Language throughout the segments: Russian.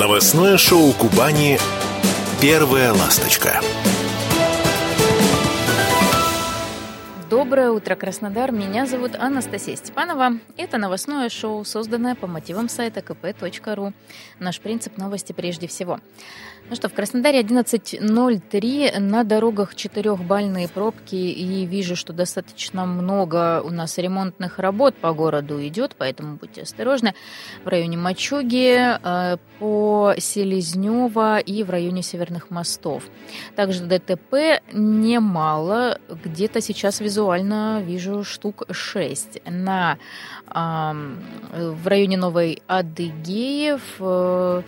Новостное шоу Кубани «Первая ласточка». Доброе утро, Краснодар. Меня зовут Анастасия Степанова. Это новостное шоу, созданное по мотивам сайта kp.ru. Наш принцип новости прежде всего. Ну что, в Краснодаре 11.03, на дорогах четырехбальные пробки, и вижу, что достаточно много у нас ремонтных работ по городу идет, поэтому будьте осторожны. В районе Мачуги, э, по Селезнева и в районе Северных мостов. Также ДТП немало, где-то сейчас визуально вижу штук 6. На, в районе Новой Адыгеев, э,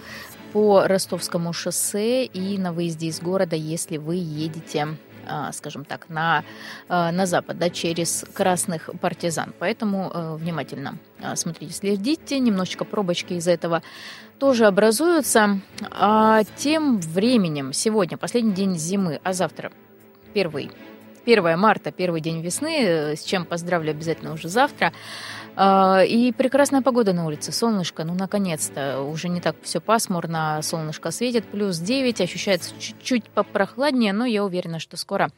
по Ростовскому шоссе и на выезде из города, если вы едете а, скажем так, на, а, на запад, да, через красных партизан. Поэтому э, внимательно а, смотрите, следите. Немножечко пробочки из этого тоже образуются. А тем временем сегодня последний день зимы, а завтра первый 1 марта, первый день весны, э, с чем поздравлю обязательно уже завтра. А, и прекрасная погода на улице, солнышко, ну, наконец-то, уже не так все пасмурно, солнышко светит, плюс 9, ощущается чуть-чуть попрохладнее, но я уверена, что скоро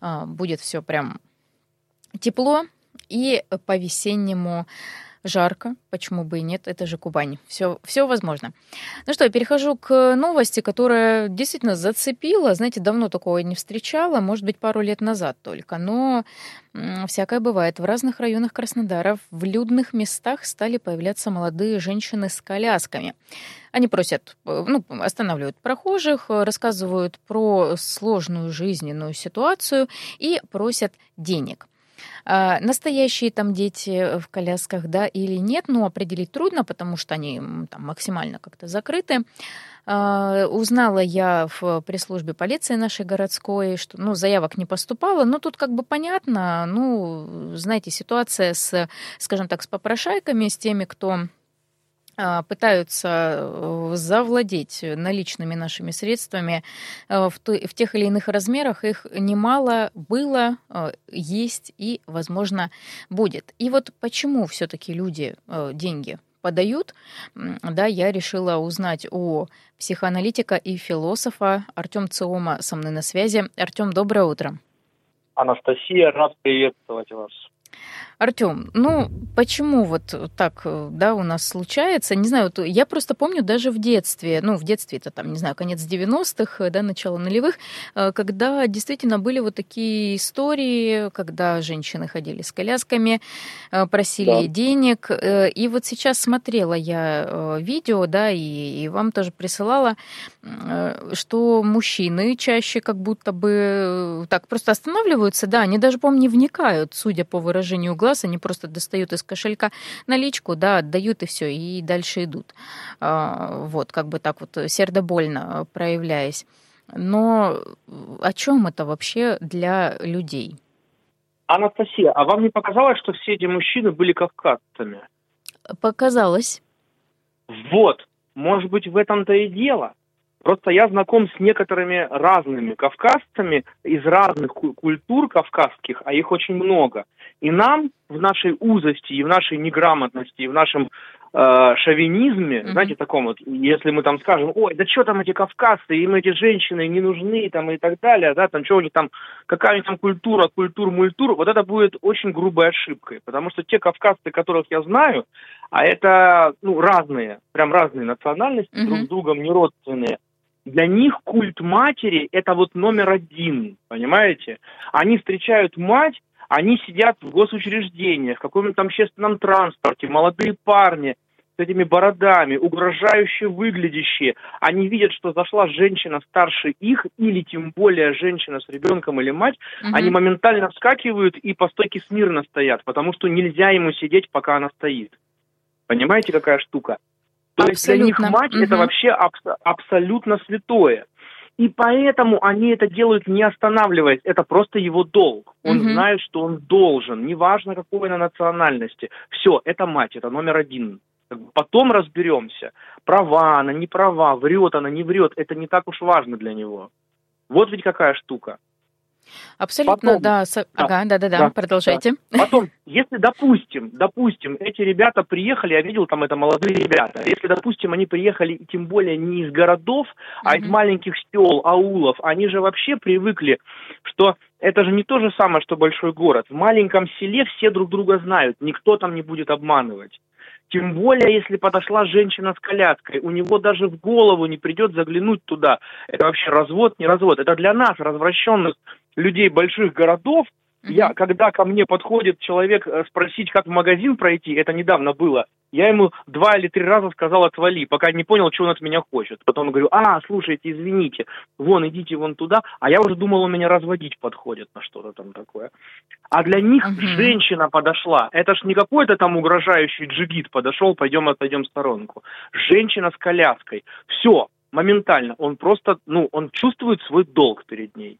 а, будет все прям тепло и по-весеннему жарко, почему бы и нет, это же Кубань, все, все возможно. Ну что, я перехожу к новости, которая действительно зацепила, знаете, давно такого не встречала, может быть, пару лет назад только, но всякое бывает. В разных районах Краснодара в людных местах стали появляться молодые женщины с колясками. Они просят, э, ну, останавливают прохожих, рассказывают про сложную жизненную ситуацию и просят денег. А, настоящие там дети в колясках, да, или нет, ну, определить трудно, потому что они там максимально как-то закрыты. А, узнала я в пресс-службе полиции нашей городской, что, ну, заявок не поступало, но тут как бы понятно, ну, знаете, ситуация с, скажем так, с попрошайками, с теми, кто пытаются э, завладеть наличными нашими средствами э, в тех или иных размерах. Их немало было, э, есть и, возможно, будет. И вот почему все-таки люди деньги подают, да, я решила узнать у психоаналитика и философа Артем Циома со мной на связи. Артем, доброе утро. Анастасия, рад приветствовать вас. Артем, ну почему вот так, да, у нас случается? Не знаю, вот я просто помню даже в детстве, ну в детстве это там, не знаю, конец 90-х, да, начало нулевых, э, когда действительно были вот такие истории, когда женщины ходили с колясками, э, просили да. денег. Э, и вот сейчас смотрела я видео, да, и, и вам тоже присылала, что мужчины чаще как будто бы так просто останавливаются, да, они даже, по-моему, не вникают, судя по выражению глаз, раз, они просто достают из кошелька наличку, да, отдают и все, и дальше идут. А, вот, как бы так вот сердобольно проявляясь. Но о чем это вообще для людей? Анастасия, а вам не показалось, что все эти мужчины были кавказцами? Показалось. Вот, может быть, в этом-то и дело. Просто я знаком с некоторыми разными кавказцами из разных культур кавказских, а их очень много. И нам в нашей узости, и в нашей неграмотности, и в нашем э, шовинизме, mm-hmm. знаете, таком вот, если мы там скажем, ой, да что там эти кавказцы, им эти женщины не нужны, там, и так далее, да, там, что у них там, какая у них там культура, культур, мультур, вот это будет очень грубой ошибкой, потому что те кавказцы, которых я знаю, а это, ну, разные, прям разные национальности, mm-hmm. друг с другом не родственные, для них культ матери – это вот номер один, понимаете? Они встречают мать, они сидят в госучреждениях, в каком-то там общественном транспорте, молодые парни с этими бородами, угрожающе выглядящие. Они видят, что зашла женщина старше их, или тем более женщина с ребенком или мать, угу. они моментально вскакивают и по стойке смирно стоят, потому что нельзя ему сидеть, пока она стоит. Понимаете, какая штука? То есть для них мать угу. это вообще аб- абсолютно святое. И поэтому они это делают не останавливаясь. Это просто его долг. Он угу. знает, что он должен, неважно какой на национальности. Все, это мать, это номер один. Потом разберемся. Права она, не права, врет она, не врет. Это не так уж важно для него. Вот ведь какая штука. Абсолютно, Потом, да. С... да. Ага, да-да-да, да, продолжайте. Да. Потом, если, допустим, допустим, эти ребята приехали, я видел там это молодые ребята, если, допустим, они приехали, тем более не из городов, а mm-hmm. из маленьких сел, аулов, они же вообще привыкли, что это же не то же самое, что большой город. В маленьком селе все друг друга знают, никто там не будет обманывать. Тем более, если подошла женщина с коляской, у него даже в голову не придет заглянуть туда. Это вообще развод, не развод. Это для нас, развращенных людей больших городов, я, когда ко мне подходит человек э, спросить, как в магазин пройти, это недавно было, я ему два или три раза сказал отвали, пока не понял, что он от меня хочет. Потом говорю, а, слушайте, извините, вон, идите вон туда. А я уже думал, он меня разводить подходит на что-то там такое. А для них uh-huh. женщина подошла. Это ж не какой-то там угрожающий джигит подошел, пойдем отойдем в сторонку. Женщина с коляской. Все, моментально. Он просто, ну, он чувствует свой долг перед ней.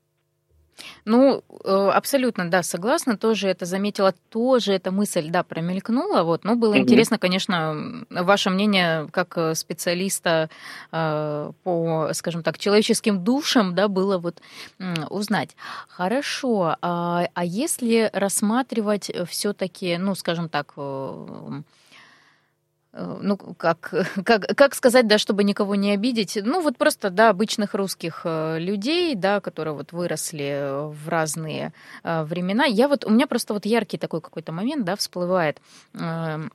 Ну, э, абсолютно, да, согласна. Тоже это заметила, тоже эта мысль, да, промелькнула. Вот, но было mm-hmm. интересно, конечно, ваше мнение как э, специалиста э, по, скажем так, человеческим душам, да, было вот узнать. Хорошо, а, а если рассматривать все-таки, ну, скажем так, Э, ну, как, как, как сказать, да, чтобы никого не обидеть, ну, вот просто, да, обычных русских э, людей, да, которые вот выросли в разные э, времена. Я вот, у меня просто вот яркий такой какой-то момент, да, всплывает эм,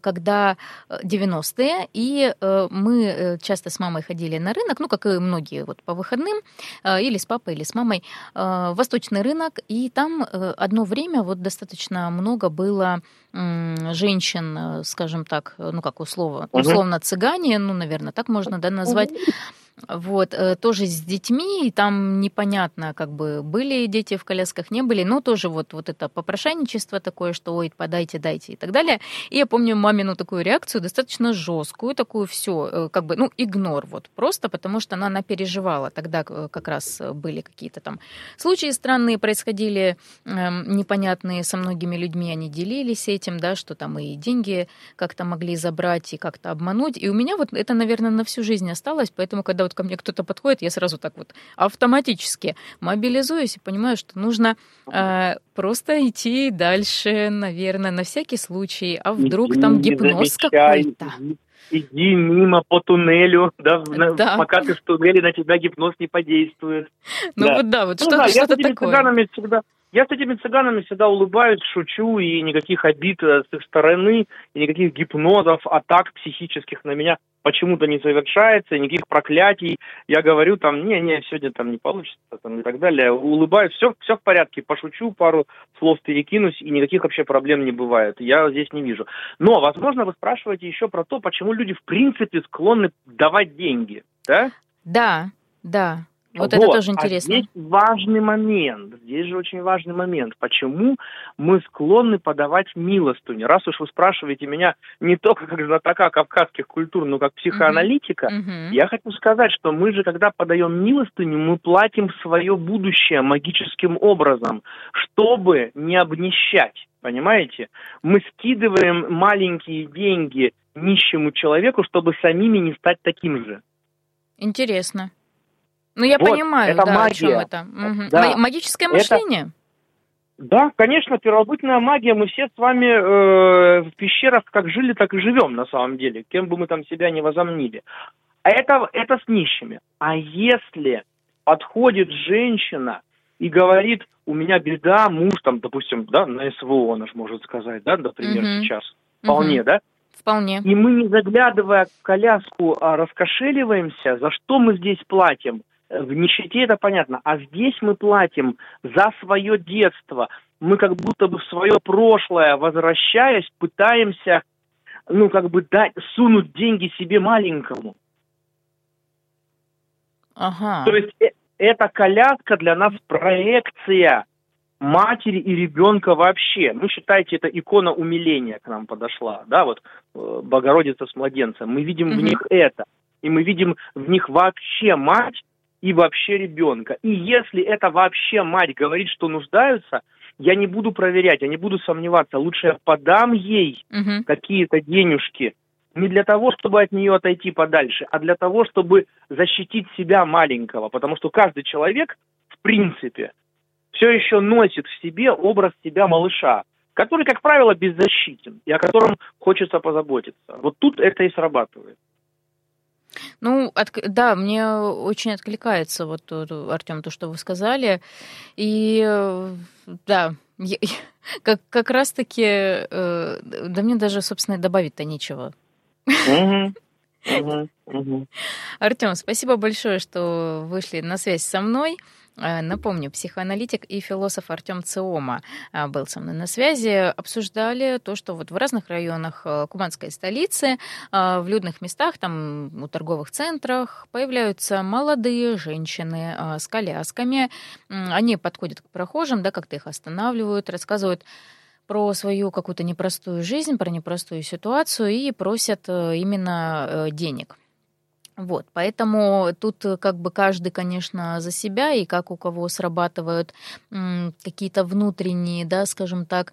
когда 90-е, и мы часто с мамой ходили на рынок, ну, как и многие, вот по выходным, или с папой, или с мамой, восточный рынок, и там одно время вот достаточно много было женщин, э, скажем так, э, ну как условно, условно цыгане, ну, наверное, так можно да, назвать, вот, э, тоже с детьми, и там непонятно, как бы, были дети в колясках, не были, но тоже вот, вот это попрошайничество такое, что, ой, подайте, дайте и так далее. И я помню мамину такую реакцию, достаточно жесткую, такую все, как бы, ну, игнор вот, просто потому что она, она переживала. Тогда как раз были какие-то там случаи странные, происходили эм, непонятные со многими людьми, они делились этим, да, что там и деньги как-то могли забрать и как-то обмануть. И у меня вот это, наверное, на всю жизнь осталось, поэтому, когда вот ко мне кто-то подходит, я сразу так вот автоматически мобилизуюсь и понимаю, что нужно э, просто идти дальше, наверное, на всякий случай. А вдруг иди, там гипноз какой-то? Иди мимо по туннелю, да, да. пока ты в туннеле, на тебя гипноз не подействует. Ну да. вот да, вот ну, что-то, да, что-то такое. всегда я с этими цыганами всегда улыбаюсь, шучу, и никаких обид с их стороны, и никаких гипнозов, атак психических на меня почему-то не совершается, никаких проклятий. Я говорю там, не-не, сегодня там не получится, там, и так далее. Улыбаюсь, все, все в порядке, пошучу, пару слов перекинусь, и никаких вообще проблем не бывает. Я здесь не вижу. Но, возможно, вы спрашиваете еще про то, почему люди в принципе склонны давать деньги, да? Да, да. Вот, вот это тоже а интересно. А здесь важный момент, здесь же очень важный момент. Почему мы склонны подавать милостыню? Раз уж вы спрашиваете меня не только как знатока кавказских культур, но как психоаналитика, uh-huh. я хочу сказать, что мы же, когда подаем милостыню, мы платим свое будущее магическим образом, чтобы не обнищать. Понимаете? Мы скидываем маленькие деньги нищему человеку, чтобы самими не стать таким же. Интересно. Ну, я вот, понимаю, это да, магия. о чем это. Угу. Да. Магическое мышление? Это... Да, конечно, первобытная магия. Мы все с вами э, в пещерах как жили, так и живем на самом деле, кем бы мы там себя не возомнили. А это, это с нищими. А если подходит женщина и говорит, у меня беда, муж там, допустим, да, на СВО, она же может сказать, да, например, угу. сейчас, вполне, угу. да? Вполне. И мы, не заглядывая в коляску, а раскошеливаемся, за что мы здесь платим – в нищете это понятно. А здесь мы платим за свое детство. Мы как будто бы в свое прошлое, возвращаясь, пытаемся, ну, как бы дать, сунуть деньги себе маленькому. Ага. То есть э, эта коляска для нас проекция матери и ребенка вообще. Ну, считайте, это икона умиления к нам подошла, да, вот э, Богородица с младенцем. Мы видим угу. в них это. И мы видим в них вообще мать, и вообще ребенка. И если это вообще мать говорит, что нуждаются, я не буду проверять, я не буду сомневаться. Лучше я подам ей угу. какие-то денежки, не для того, чтобы от нее отойти подальше, а для того, чтобы защитить себя маленького. Потому что каждый человек в принципе, все еще носит в себе образ себя малыша, который, как правило, беззащитен и о котором хочется позаботиться. Вот тут это и срабатывает. Ну, от, да, мне очень откликается вот, Артем, то, что вы сказали. И да, я, как, как раз-таки, э, да мне даже, собственно, добавить-то нечего. Артем, спасибо большое, что вышли на связь со мной. Э, напомню, психоаналитик и философ Артем Циома э, был со мной на связи. Обсуждали то, что вот в разных районах э, кубанской столицы, в людных местах, там у торговых центрах появляются молодые женщины с колясками. Они подходят к прохожим, да, как-то их останавливают, рассказывают про свою какую-то непростую жизнь, про непростую ситуацию и просят именно денег. Вот, поэтому тут э, как бы каждый, конечно, за себя, и как у кого срабатывают какие-то внутренние, да, скажем так,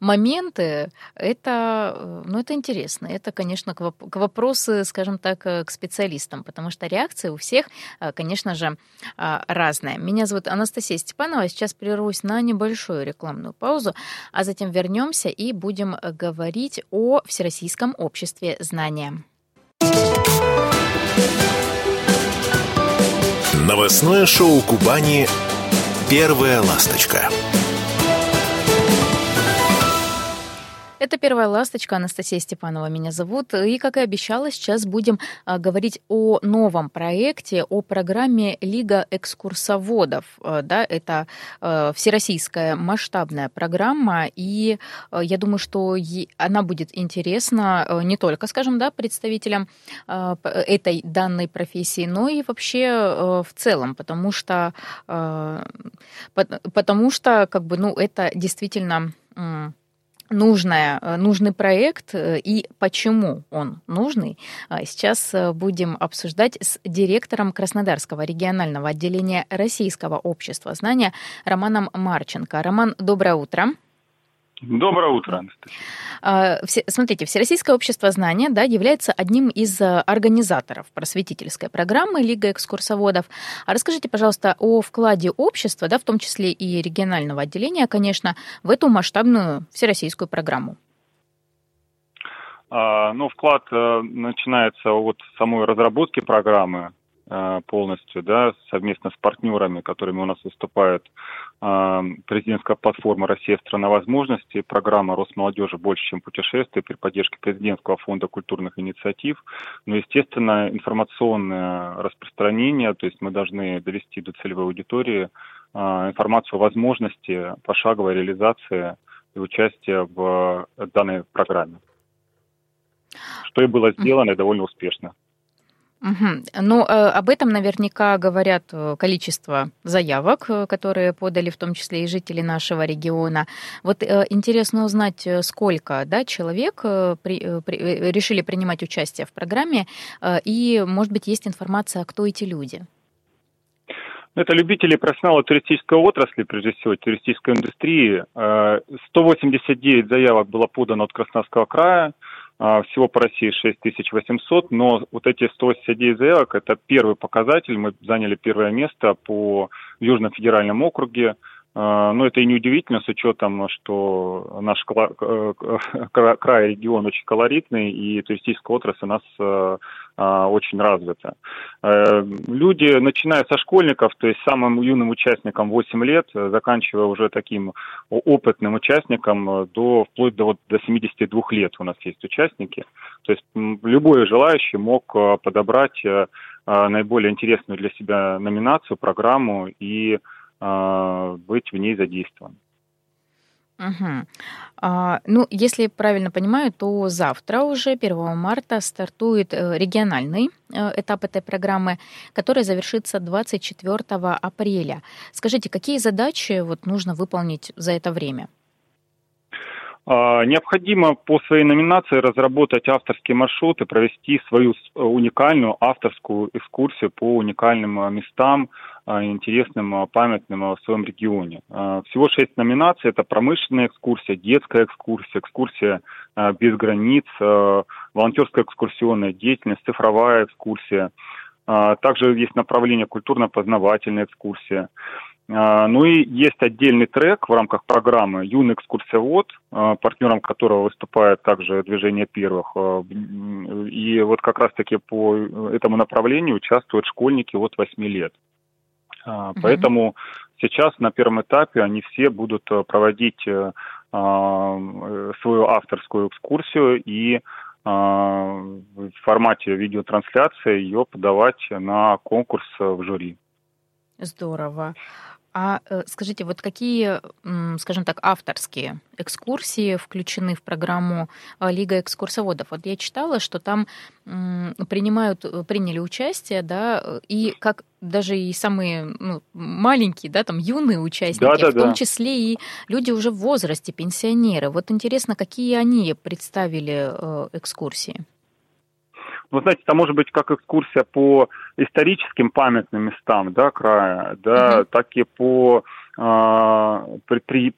моменты, это, э, ну, это интересно. Это, конечно, к, воп- к вопросу, скажем так, э, к специалистам, потому что реакции у всех, конечно же, а, разная. Меня зовут Анастасия Степанова. Сейчас прервусь на небольшую рекламную паузу, а затем вернемся и будем говорить о Всероссийском обществе знания. Новостное шоу Кубани «Первая ласточка». Это «Первая ласточка», Анастасия Степанова меня зовут. И, как и обещала, сейчас будем а, говорить о новом проекте, о программе «Лига экскурсоводов». А, да, это а, всероссийская масштабная программа, и я думаю, что она будет интересна не только, скажем, да, представителям этой данной профессии, но и вообще в целом, потому что, потому что как бы, ну, это действительно нужное, э, нужный проект э, и почему он нужный, а сейчас э, будем обсуждать с директором Краснодарского регионального отделения Российского общества знания Романом Марченко. Роман, доброе утро. Доброе утро, а, Смотрите, Всероссийское общество знания да, является одним из э, организаторов просветительской программы Лига экскурсоводов. А расскажите, пожалуйста, о вкладе общества, да, в том числе и регионального отделения, конечно, в эту масштабную всероссийскую программу. А, ну, вклад э, начинается от самой разработки программы, полностью, да, совместно с партнерами, которыми у нас выступает э, президентская платформа «Россия – страна возможностей», программа «Росмолодежи больше, чем путешествия» при поддержке президентского фонда культурных инициатив. Но, естественно, информационное распространение, то есть мы должны довести до целевой аудитории э, информацию о возможности пошаговой реализации и участия в данной программе. Что и было сделано и довольно успешно. Угу. Ну, э, об этом наверняка говорят э, количество заявок, э, которые подали в том числе и жители нашего региона. Вот интересно узнать, сколько да, человек при, при, решили принимать участие в программе, и, может быть, есть информация, кто эти люди? Это любители профессионала туристической отрасли, прежде всего, туристической индустрии. 189 заявок было подано от Краснодарского края, всего по России 6800, но вот эти 189 заявок – это первый показатель. Мы заняли первое место по Южном федеральном округе. А, но это и неудивительно с учетом, что наш э, край, регион очень колоритный, и туристическая отрасль у нас э, а, очень развита. Э, люди, начиная со школьников, то есть самым юным участникам 8 лет, заканчивая уже таким опытным участником, до, вплоть до, вот, до 72 лет у нас есть участники. То есть любой желающий мог подобрать наиболее интересную для себя номинацию, программу и а, быть в ней задействован. Угу. А, ну, если правильно понимаю, то завтра уже, 1 марта, стартует э, региональный э, этап этой программы, который завершится 24 апреля. Скажите, какие задачи вот нужно выполнить за это время? А, необходимо по своей номинации разработать авторские маршруты, провести свою уникальную авторскую экскурсию по уникальным местам, а, интересным, памятным в своем регионе. Всего шесть номинаций. Это промышленная экскурсия, детская экскурсия, экскурсия без границ, волонтерская экскурсионная деятельность, цифровая экскурсия. Также есть направление культурно-познавательная экскурсия. Ну и есть отдельный трек в рамках программы «Юный экскурсовод», партнером которого выступает также движение первых. И вот как раз-таки по этому направлению участвуют школьники от 8 лет. Поэтому сейчас на первом этапе они все будут проводить свою авторскую экскурсию и в формате видеотрансляции ее подавать на конкурс в жюри. Здорово. А э, скажите, вот какие, скажем так, авторские экскурсии включены в программу э, Лига экскурсоводов? Вот я читала, что там принимают, э, приняли участие, да, и как даже и самые ну, маленькие, да, там юные участники, да, да, в том да. числе и люди уже в возрасте, пенсионеры. Вот интересно, какие они представили экскурсии? Ну, знаете, это может быть как экскурсия по историческим памятным местам, да, края, да, mm-hmm. так и по, э, предпри,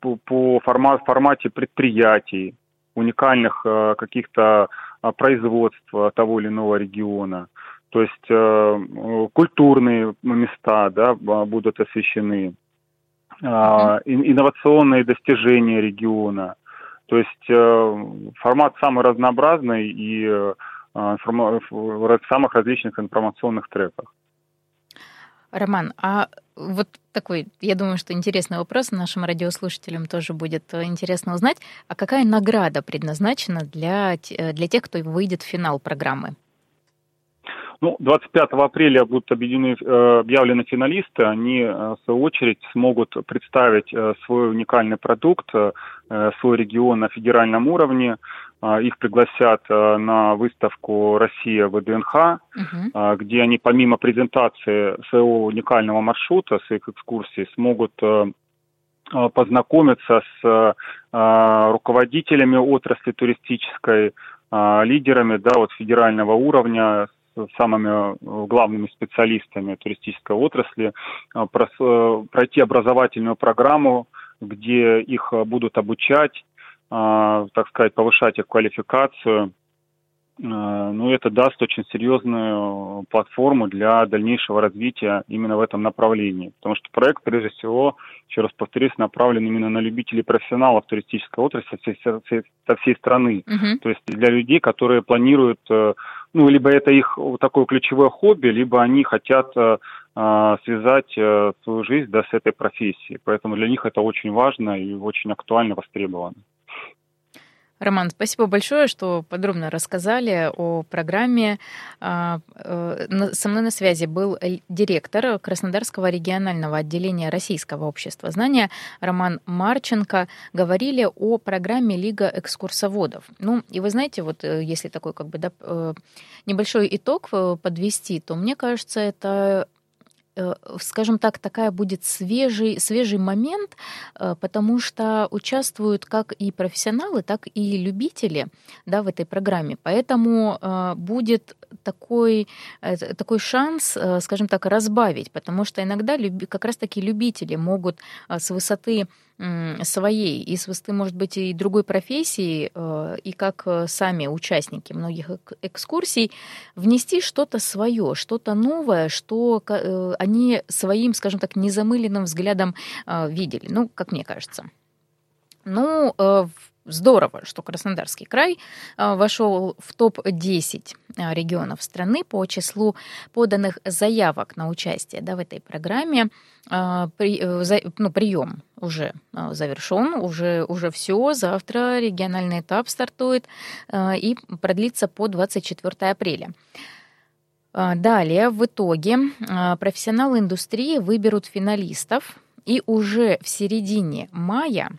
по, по формат, формате предприятий, уникальных э, каких-то э, производств того или иного региона. То есть э, культурные места да, будут освещены, э, инновационные достижения региона. То есть э, формат самый разнообразный и а, в самых различных информационных треках. Роман, а вот такой, я думаю, что интересный вопрос нашим радиослушателям тоже будет э, интересно узнать. А какая награда предназначена для, для тех, кто выйдет в финал программы? Ну, 25 апреля будут объединены, э, объявлены финалисты. Они, э, в свою очередь, смогут представить свой уникальный продукт, свой регион на федеральном уровне. А, их пригласят а, на выставку «Россия ВДНХ», угу. где они помимо презентации своего уникального маршрута, своих экскурсий, смогут познакомиться с руководителями отрасли туристической, лидерами да, вот федерального уровня, самыми главными специалистами туристической отрасли, пройти образовательную программу, где их будут обучать, так сказать, повышать их квалификацию. А, ну, это даст очень серьезную платформу для дальнейшего развития именно в этом направлении. Потому что проект, прежде всего, еще раз повторюсь, направлен именно на любителей профессионалов туристической отрасли со всей, со всей страны. Uh-huh. То есть для людей, которые планируют, э, ну, либо это их такое ключевое хобби, либо они хотят э, а, связать э, свою жизнь да, с этой профессией. Поэтому для них это очень важно и очень актуально востребовано. Роман, спасибо большое, что подробно рассказали о программе. А, э, со мной на связи был директор Краснодарского регионального отделения Российского общества знания Роман Марченко. Говорили о программе Лига экскурсоводов. Ну, и вы знаете, вот э, если такой как бы да, э, небольшой итог подвести, то мне кажется, это скажем так, такая будет свежий, свежий момент, э, потому что участвуют как и профессионалы, так и любители да, в этой программе. Поэтому э, будет такой, такой шанс, скажем так, разбавить, потому что иногда как раз-таки любители могут с высоты своей и с высоты, может быть, и другой профессии, э, и как э, сами участники многих экскурсий, внести что-то свое, что-то новое, что э, они своим, скажем так, незамыленным взглядом видели, ну, как мне кажется. Ну, здорово, что Краснодарский край а, вошел в топ-10 а, регионов страны по числу поданных заявок на участие да, в этой программе. А, при, э, ну, прием уже завершен, уже, уже все. Завтра региональный этап стартует и продлится по 24 апреля. Далее, в итоге, профессионалы индустрии выберут финалистов, и уже в середине мая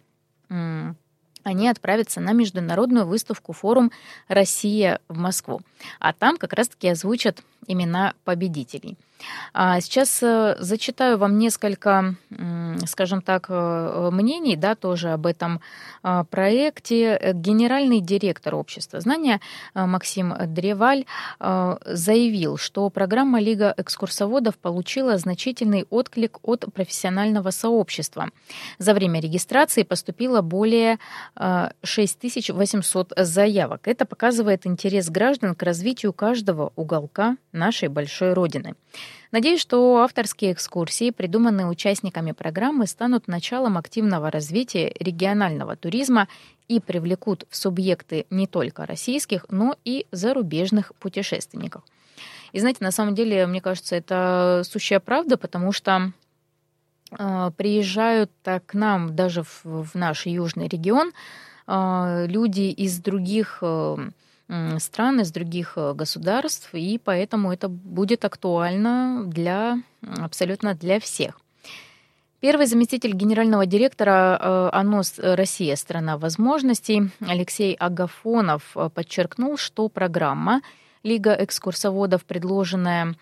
они отправятся на международную выставку форум «Россия в Москву». А там как раз-таки озвучат имена победителей – сейчас э, зачитаю вам несколько, скажем так, э, мнений, да, тоже об этом а, проекте. Генеральный директор общества знания Максим Древаль заявил, что программа Лига экскурсоводов получила значительный отклик от профессионального сообщества. За время регистрации поступило более 6800 заявок. Это показывает интерес граждан к развитию каждого уголка нашей большой родины. Надеюсь, что авторские экскурсии, придуманные участниками программы, станут началом активного развития регионального туризма и привлекут в субъекты не только российских, но и зарубежных путешественников. И знаете, на самом деле, мне кажется, это сущая правда, потому что э, приезжают к нам даже в, в наш южный регион э, люди из других э, стран, из других э, государств, и поэтому это будет актуально для абсолютно для всех. Первый заместитель генерального директора э, АНОС «Россия. Страна возможностей» Алексей Агафонов э, подчеркнул, что программа «Лига экскурсоводов», предложенная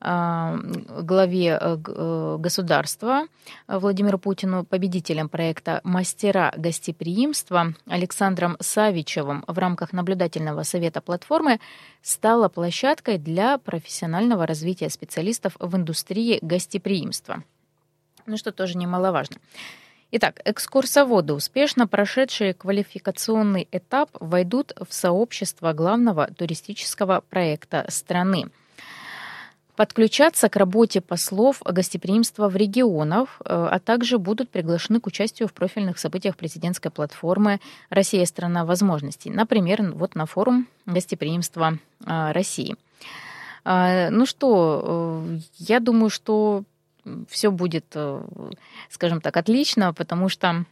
главе э, э, государства Владимиру Путину, победителем проекта «Мастера гостеприимства» Александром Савичевым в рамках наблюдательного совета платформы стала площадкой для профессионального развития специалистов в индустрии гостеприимства. Ну что тоже немаловажно. Итак, экскурсоводы, успешно прошедшие квалификационный этап, войдут в сообщество главного туристического проекта страны – подключаться к работе послов гостеприимства в регионах, э, а также будут приглашены к участию в профильных событиях президентской платформы «Россия – страна возможностей». Например, вот на форум гостеприимства э, России. А, ну что, э, я думаю, что все будет, скажем так, отлично, потому что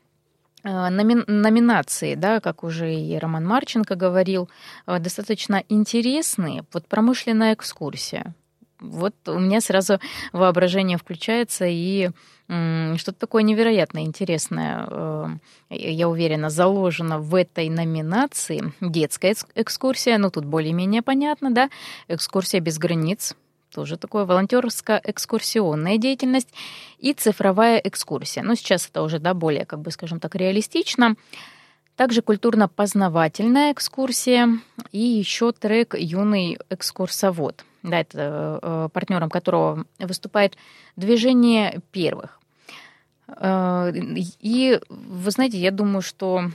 Номи- номинации, да, как уже и Роман Марченко говорил, достаточно интересные. Вот промышленная экскурсия вот у меня сразу воображение включается и что-то такое невероятно интересное, э, я уверена, заложено в этой номинации. Детская экскурсия, ну тут более-менее понятно, да, экскурсия без границ, тоже такое волонтерско-экскурсионная деятельность и цифровая экскурсия. Ну, сейчас это уже, да, более, как бы, скажем так, реалистично. Также культурно-познавательная экскурсия и еще трек «Юный экскурсовод» да, это э, партнером которого выступает движение первых. Э, и вы знаете, я думаю, что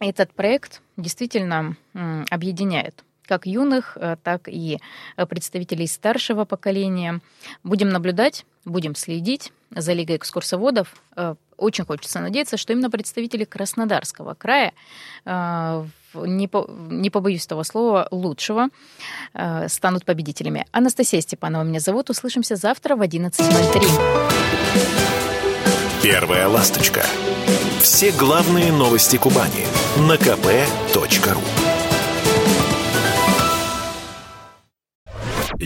этот проект действительно объединяет как юных, э, так и представителей старшего поколения. Будем наблюдать, будем следить за Лигой экскурсоводов. Очень хочется надеяться, что именно представители Краснодарского края не, по, не побоюсь того слова, лучшего, э, станут победителями. Анастасия Степанова меня зовут. Услышимся завтра в 11.03. Первая ласточка. Все главные новости Кубани на kp.ru